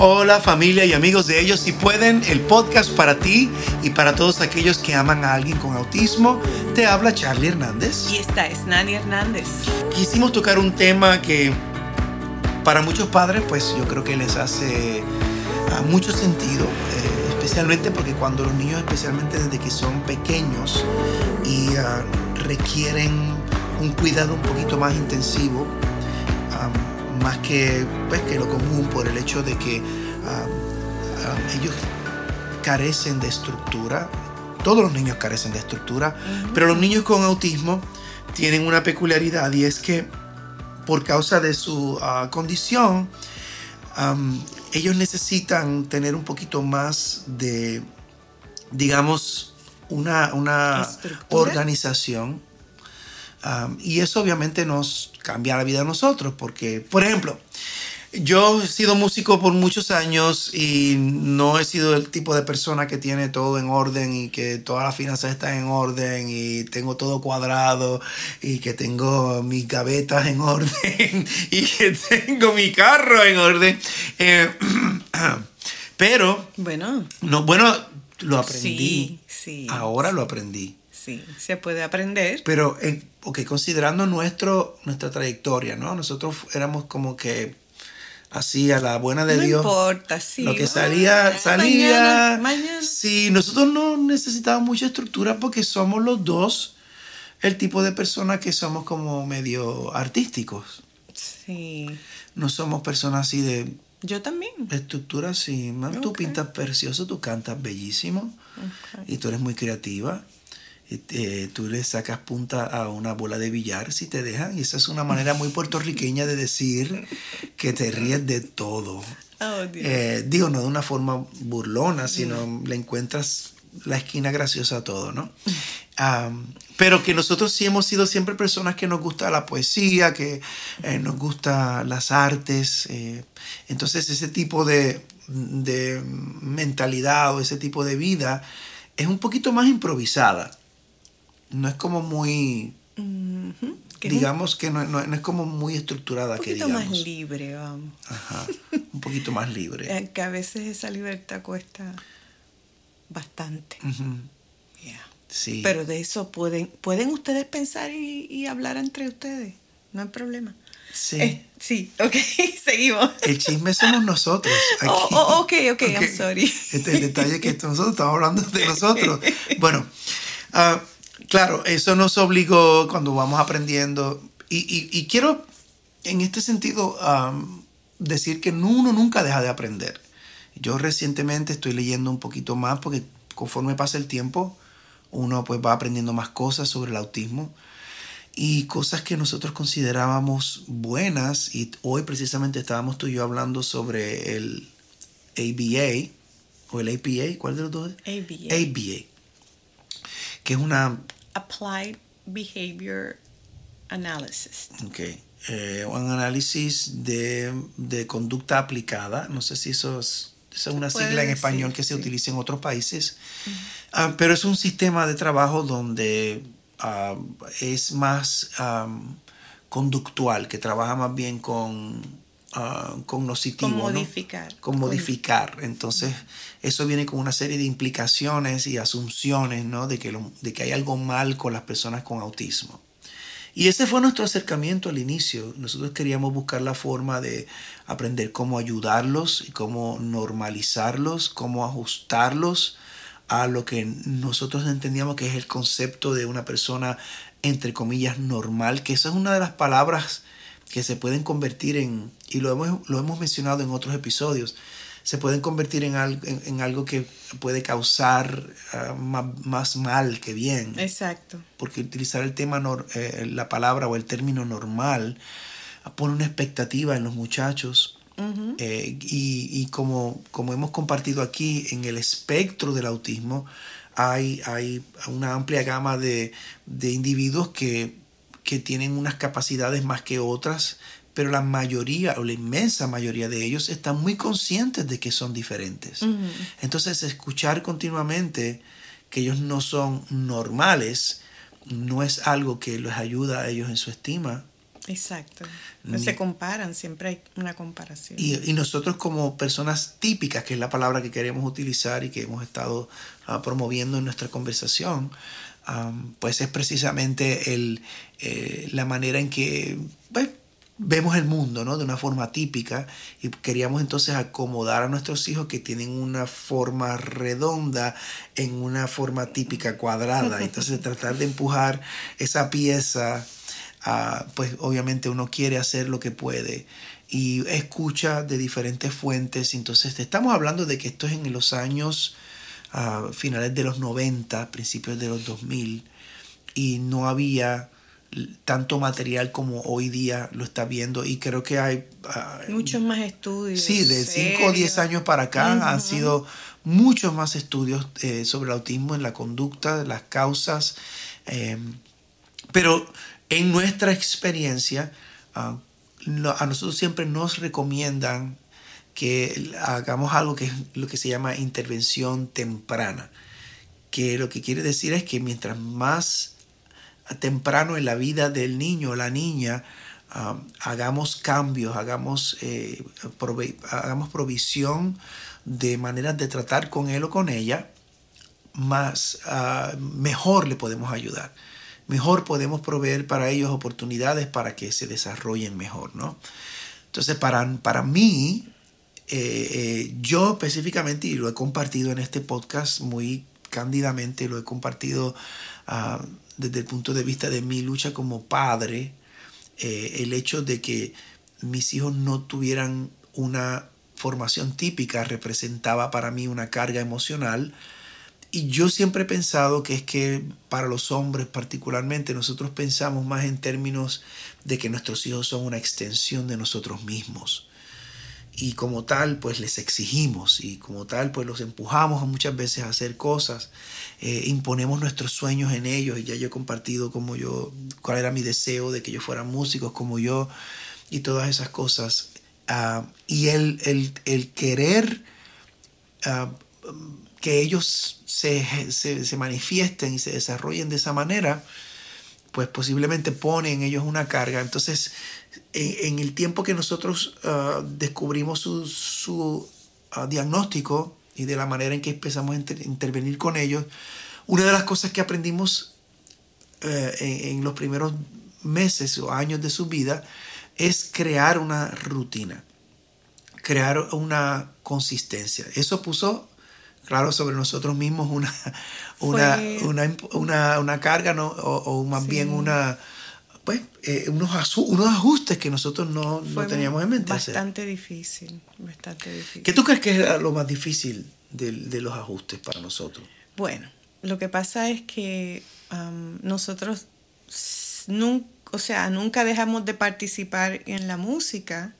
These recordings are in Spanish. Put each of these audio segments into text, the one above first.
Hola familia y amigos de ellos, si pueden, el podcast para ti y para todos aquellos que aman a alguien con autismo, te habla Charlie Hernández. Y esta es Nani Hernández. Quisimos tocar un tema que para muchos padres pues yo creo que les hace uh, mucho sentido, eh, especialmente porque cuando los niños, especialmente desde que son pequeños y uh, requieren un cuidado un poquito más intensivo, um, más que, pues, que lo común por el hecho de que um, um, ellos carecen de estructura. Todos los niños carecen de estructura, uh -huh. pero los niños con autismo tienen una peculiaridad y es que por causa de su uh, condición, um, ellos necesitan tener un poquito más de, digamos, una, una organización. Um, y eso obviamente nos cambia la vida a nosotros, porque, por ejemplo, yo he sido músico por muchos años y no he sido el tipo de persona que tiene todo en orden y que todas las finanzas están en orden y tengo todo cuadrado y que tengo mis gavetas en orden y que tengo mi carro en orden. Eh, pero, bueno, no, bueno, lo aprendí. Sí, sí. Ahora lo aprendí. Sí, se puede aprender. Pero, eh, ok, considerando nuestro, nuestra trayectoria, ¿no? Nosotros éramos como que así a la buena de no Dios. No importa, sí. Lo que salía, ah, salía. Mañana, mañana. Sí, nosotros no necesitábamos mucha estructura porque somos los dos el tipo de personas que somos como medio artísticos. Sí. No somos personas así de. Yo también. Estructura así. Man, okay. Tú pintas precioso, tú cantas bellísimo. Okay. Y tú eres muy creativa. Eh, tú le sacas punta a una bola de billar si te dejan. Y esa es una manera muy puertorriqueña de decir que te ríes de todo. Oh, eh, digo, no de una forma burlona, sino mm. le encuentras la esquina graciosa a todo, ¿no? Um, pero que nosotros sí hemos sido siempre personas que nos gusta la poesía, que eh, nos gusta las artes. Eh, entonces ese tipo de, de mentalidad o ese tipo de vida es un poquito más improvisada no es como muy uh -huh. digamos que no, no, no, es como muy estructurada un que poquito digamos más libre vamos Ajá, un poquito más libre Eh, que a veces esa libertad cuesta bastante uh -huh. yeah. sí pero de eso pueden pueden ustedes pensar y, y hablar entre ustedes no hay problema Sí. Eh, sí, ok, seguimos. El chisme somos nosotros. Aquí. Oh, oh, ok, ok, okay. I'm sorry. Este el detalle que nosotros estamos hablando de nosotros. Bueno, uh, Claro, eso nos obligó cuando vamos aprendiendo. Y, y, y quiero, en este sentido, um, decir que uno nunca deja de aprender. Yo recientemente estoy leyendo un poquito más porque conforme pasa el tiempo, uno pues va aprendiendo más cosas sobre el autismo y cosas que nosotros considerábamos buenas. Y hoy precisamente estábamos tú y yo hablando sobre el ABA o el APA, ¿cuál de los dos? ABA. ABA que es una... Applied Behavior Analysis. Ok. Eh, un análisis de, de, conducta aplicada. No sé si eso es, eso es una sigla en español que se sí. utiliza en otros países. Uh -huh. uh, pero es un sistema de trabajo donde uh, es más um, conductual, que trabaja más bien con uh, cognoscitivo. Con modificar. ¿no? Con modificar. Entonces, eso viene con una serie de implicaciones y asunciones, ¿no? De que, lo, de que hay algo mal con las personas con autismo. Y ese fue nuestro acercamiento al inicio. Nosotros queríamos buscar la forma de aprender cómo ayudarlos y cómo normalizarlos, cómo ajustarlos a lo que nosotros entendíamos que es el concepto de una persona, entre comillas, normal, que esa es una de las palabras que se pueden convertir en, y lo hemos, lo hemos mencionado en otros episodios, se pueden convertir en algo, en, en algo que puede causar uh, más, más, mal que bien. Exacto. Porque utilizar el tema, eh, la palabra o el término normal pone una expectativa en los muchachos. Uh -huh. eh, y, y como, como hemos compartido aquí, en el espectro del autismo hay, hay una amplia gama de, de individuos que, que tienen unas capacidades más que otras, pero la mayoría o la inmensa mayoría de ellos están muy conscientes de que son diferentes. Uh -huh. Entonces, escuchar continuamente que ellos no son normales no es algo que les ayuda a ellos en su estima. Exacto. Pues se comparan, siempre hay una comparación. Y, y, nosotros como personas típicas, que es la palabra que queremos utilizar y que hemos estado uh, promoviendo en nuestra conversación, um, pues es precisamente el, eh, la manera en que pues, vemos el mundo ¿no? de una forma típica y queríamos entonces acomodar a nuestros hijos que tienen una forma redonda en una forma típica cuadrada. Entonces tratar de empujar esa pieza, uh, pues obviamente uno quiere hacer lo que puede y escucha de diferentes fuentes. Entonces estamos hablando de que esto es en los años uh, finales de los 90, principios de los 2000 y no había tanto material como hoy día lo está viendo y creo que hay uh, muchos más estudios. Sí, de 5 o 10 años para acá uh -huh. han sido muchos más estudios eh, sobre el autismo en la conducta, las causas, eh, pero en nuestra experiencia uh, no, a nosotros siempre nos recomiendan que hagamos algo que es lo que se llama intervención temprana, que lo que quiere decir es que mientras más temprano en la vida del niño o la niña, um, hagamos cambios, hagamos, eh, hagamos provisión de maneras de tratar con él o con ella, más uh, mejor le podemos ayudar. Mejor podemos proveer para ellos oportunidades para que se desarrollen mejor, ¿no? Entonces, para, para mí, eh, yo específicamente, y lo he compartido en este podcast muy cándidamente, lo he compartido uh, desde el punto de vista de mi lucha como padre, eh, el hecho de que mis hijos no tuvieran una formación típica representaba para mí una carga emocional. Y yo siempre he pensado que es que para los hombres particularmente nosotros pensamos más en términos de que nuestros hijos son una extensión de nosotros mismos y como tal pues les exigimos y como tal pues los empujamos muchas veces a hacer cosas, eh, imponemos nuestros sueños en ellos y ya yo he compartido como yo, cuál era mi deseo de que ellos fueran músicos como yo y todas esas cosas. Uh, y el, el, el querer uh, que ellos se, se, se manifiesten y se desarrollen de esa manera, pues posiblemente pone en ellos una carga. Entonces, en, el tiempo que nosotros uh, descubrimos su, su uh, diagnóstico y de la manera en que empezamos a inter intervenir con ellos, una de las cosas que aprendimos en, en los primeros meses o años de su vida es crear una rutina, crear una consistencia. Eso puso claro, sobre nosotros mismos una, una, Fue... una, una, una, carga, ¿no? o, o más sí. bien una, pues, eh, unos, unos ajustes que nosotros no, no teníamos en mente. Bastante hacer. difícil, bastante difícil. ¿Qué tú crees que es lo más difícil de, de los ajustes para nosotros? Bueno, lo que pasa es que um, nosotros nunca, o sea, nunca dejamos de participar en la música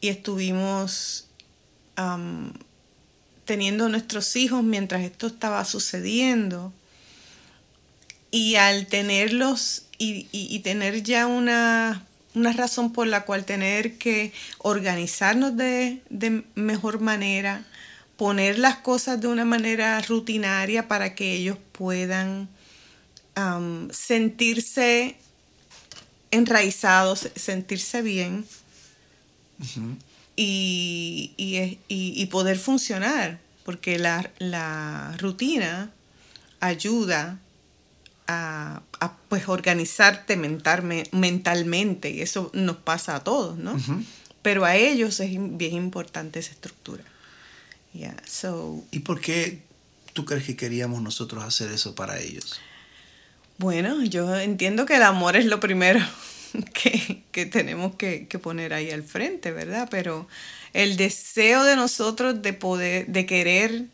y estuvimos um, teniendo nuestros hijos mientras esto estaba sucediendo. Y al tenerlos y, tener ya una, una, razón por la cual tener que organizarnos de, de, mejor manera, poner las cosas de una manera rutinaria para que ellos puedan sentirse enraizados, sentirse bien. Y, y, y, poder funcionar, porque la, la rutina ayuda a, a, pues organizarte mental, mentalmente, y eso nos pasa a todos, ¿no? Uh -huh. Pero a ellos es bien importante esa estructura. Yeah, so, ¿Y por qué tú crees que queríamos nosotros hacer eso para ellos? Bueno, yo entiendo que el amor es lo primero. que, que tenemos que, que, poner ahí al frente, ¿verdad? Pero el deseo de nosotros de poder, de querer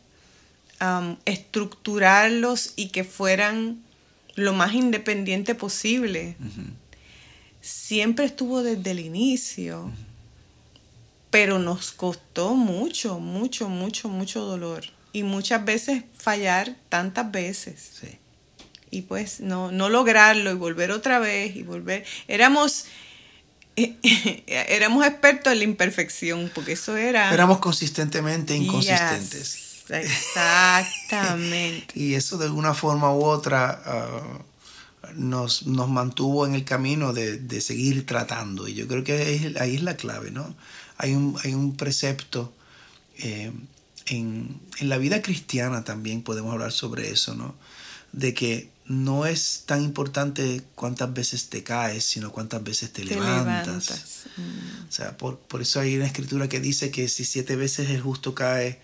um, estructurarlos y que fueran lo más independiente posible, uh -huh. siempre estuvo desde el inicio, uh -huh. pero nos costó mucho, mucho, mucho, mucho dolor. Y muchas veces fallar tantas veces. Sí y pues no, no lograrlo y volver otra vez y volver. Éramos, eh, éramos expertos en la imperfección, porque eso era... Éramos consistentemente inconsistentes. Yes, exactamente. y eso de alguna forma u otra uh, nos, nos mantuvo en el camino de, seguir tratando. Y yo creo que ahí es la clave, ¿no? Hay un, hay un precepto eh, en, en, la vida cristiana también podemos hablar sobre eso, ¿no? De que no es tan importante cuántas veces te caes, sino cuántas veces te, levantas. O sea, por, por, eso hay una escritura que dice que si siete veces el justo cae,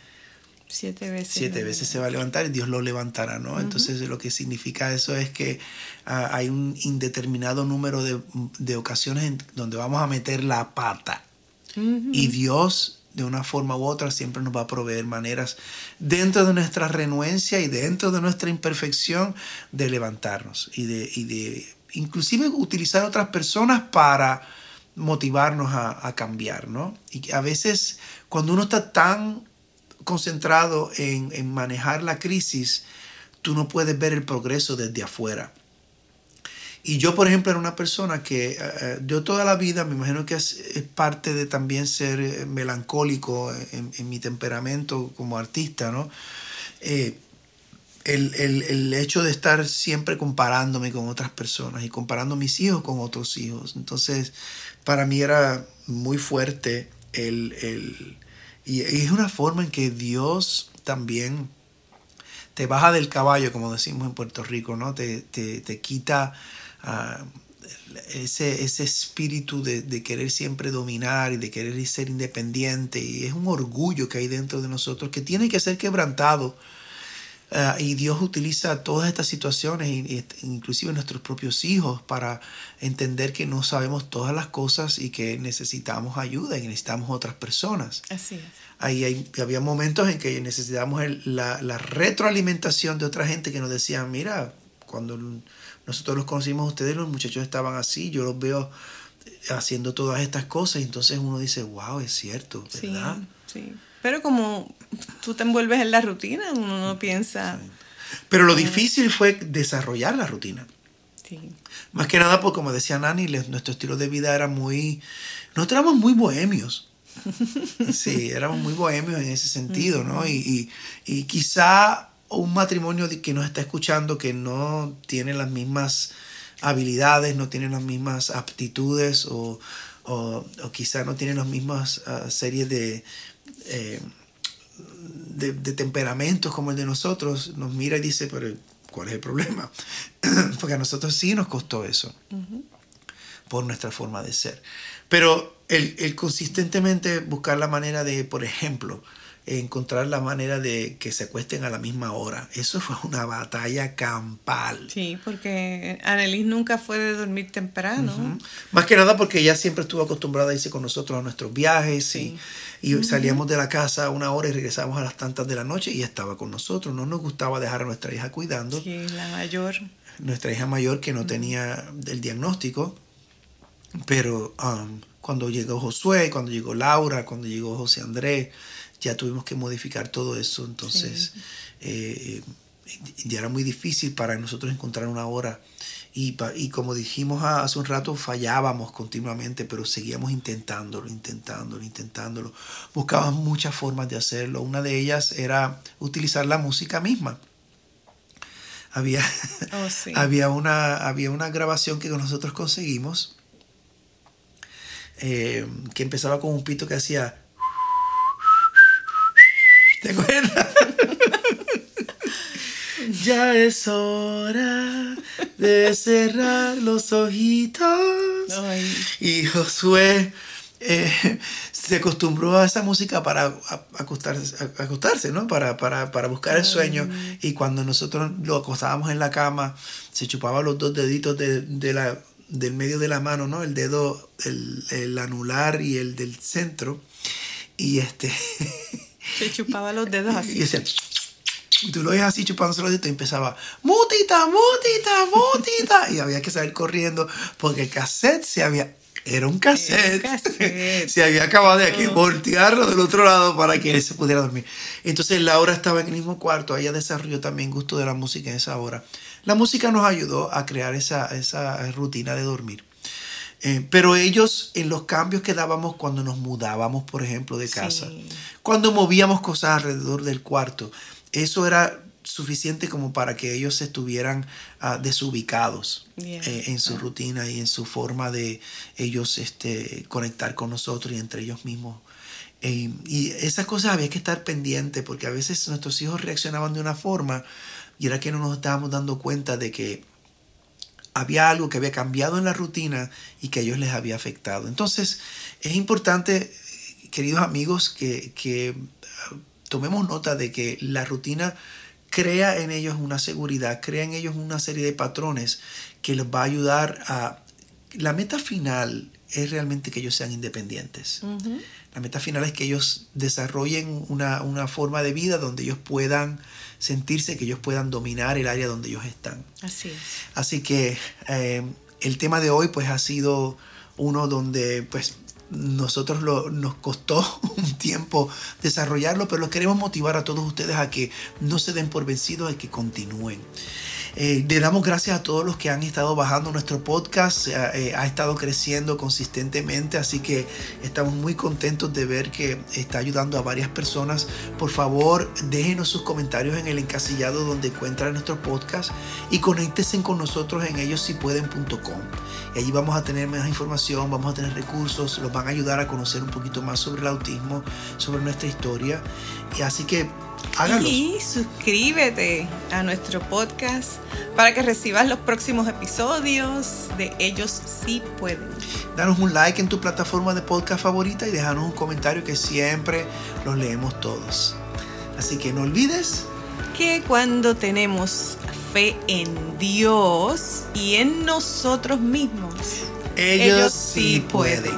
siete veces, siete veces se va a levantar y Dios lo levantará, ¿no? Entonces lo que significa eso es que ah, hay un indeterminado número de, de, ocasiones en donde vamos a meter la pata. Y Dios de una forma u otra siempre nos va a proveer maneras dentro de nuestra renuencia y dentro de nuestra imperfección de levantarnos y de, y de inclusive utilizar otras personas para motivarnos a, cambiar, ¿no? Y a veces cuando uno está tan concentrado en, en manejar la crisis, tú no puedes ver el progreso desde afuera. Y yo, por ejemplo, era una persona que eh, yo toda la vida, me imagino que es, parte de también ser eh, melancólico en, mi temperamento como artista, ¿no? el, hecho de estar siempre comparándome con otras personas y comparando mis hijos con otros hijos. Entonces, para mí era muy fuerte el... y, es una forma en que Dios también te baja del caballo, como decimos en Puerto Rico, ¿no? Te, te, te quita ese, ese espíritu de, querer siempre dominar y de querer ser independiente. Y es un orgullo que hay dentro de nosotros que tiene que ser quebrantado. Ah, y Dios utiliza todas estas situaciones, inclusive nuestros propios hijos, para entender que no sabemos todas las cosas y que necesitamos ayuda y necesitamos otras personas. Así es. Ahí había momentos en que necesitábamos la, la retroalimentación de otra gente que nos decían, mira, cuando nosotros los conocimos a ustedes, los muchachos estaban así, yo los veo haciendo todas estas cosas y entonces uno dice, wow, es cierto, ¿verdad? Sí, sí. Pero como tú te envuelves en la rutina, uno no piensa... Pero lo difícil fue desarrollar la rutina. Sí. Más que nada porque, como decía Nani, nuestro estilo de vida era muy... Nosotros éramos muy bohemios. Sí, éramos muy bohemios en ese sentido, ¿no? Y, y, y quizá un matrimonio que nos está escuchando que no tiene las mismas habilidades, no tiene las mismas aptitudes o, o, quizá no tiene las mismas uh, series de, eh, de, temperamentos como el de nosotros, nos mira y dice, pero ¿cuál es el problema? Porque a nosotros sí nos costó eso por nuestra forma de ser. Pero el, el consistentemente buscar la manera de, por ejemplo, encontrar la manera de que se acuesten a la misma hora. Eso fue una batalla campal. Sí, porque Annelies nunca fue de dormir temprano. Más que nada porque ella siempre estuvo acostumbrada a irse con nosotros a nuestros viajes y, salíamos de la casa una hora y regresábamos a las tantas de la noche y estaba con nosotros. No nos gustaba dejar a nuestra hija cuidando. Sí, la mayor. Nuestra hija mayor que no tenía el diagnóstico, pero um, cuando llegó Josué, cuando llegó Laura, cuando llegó José Andrés, ya tuvimos que modificar todo eso, entonces eh, ya era muy difícil para nosotros encontrar una hora. Y, y como dijimos hace un rato, fallábamos continuamente, pero seguíamos intentándolo, intentándolo, intentándolo. Buscábamos muchas formas de hacerlo. Una de ellas era utilizar la música misma. Había, oh, había, una, había una grabación que nosotros conseguimos eh, que empezaba con un pito que hacía ¿Te acuerdas? ya es hora de cerrar los ojitos. Y Josué eh, se acostumbró a esa música para acostarse, acostarse ¿no? Para, para, buscar el sueño. Y cuando nosotros lo acostábamos en la cama, se chupaba los dos deditos de, la, del medio de la mano, ¿no? El dedo, el, el anular y el del centro. Y este... Se chupaba los dedos así. Y, tú lo ves así chupándose los dedos y empezaba, mutita, mutita, mutita. y había que salir corriendo porque el cassette se había era un cassette. se había acabado de aquí, voltearlo del otro lado para que él se pudiera dormir. Entonces Laura estaba en el mismo cuarto, ella desarrolló también gusto de la música en esa hora. La música nos ayudó a crear esa, esa rutina de dormir. Eh, pero ellos en los cambios que dábamos cuando nos mudábamos, por ejemplo, de casa, cuando movíamos cosas alrededor del cuarto, eso era suficiente como para que ellos estuvieran ah, desubicados eh, en su rutina y en su forma de ellos este, conectar con nosotros y entre ellos mismos. Eh, y esas cosas había que estar pendiente porque a veces nuestros hijos reaccionaban de una forma y era que no nos estábamos dando cuenta de que había algo que había cambiado en la rutina y que a ellos les había afectado. Entonces, es importante, queridos amigos, que, que ah, tomemos nota de que la rutina crea en ellos una seguridad, crea en ellos una serie de patrones que les va a ayudar a... La meta final es realmente que ellos sean independientes. La meta final es que ellos desarrollen una, forma de vida donde ellos puedan sentirse, que ellos puedan dominar el área donde ellos están. Así es. Así que eh, el tema de hoy pues ha sido uno donde pues nosotros lo, nos costó un tiempo desarrollarlo, pero los queremos motivar a todos ustedes a que no se den por vencidos, a que continúen. Eh, le damos gracias a todos los que han estado bajando nuestro podcast, eh, ha estado creciendo consistentemente, así que estamos muy contentos de ver que está ayudando a varias personas. Por favor, déjenos sus comentarios en el encasillado donde encuentran nuestro podcast y conéctense con nosotros en ellos si pueden.com. Y allí vamos a tener más información, vamos a tener recursos, los van a ayudar a conocer un poquito más sobre el autismo, sobre nuestra historia. Y así que y suscríbete a nuestro podcast para que recibas los próximos episodios de Ellos sí pueden. Danos un like en tu plataforma de podcast favorita y déjanos un comentario que siempre los leemos todos. Así que no olvides que cuando tenemos fe en Dios y en nosotros mismos, ellos, sí pueden.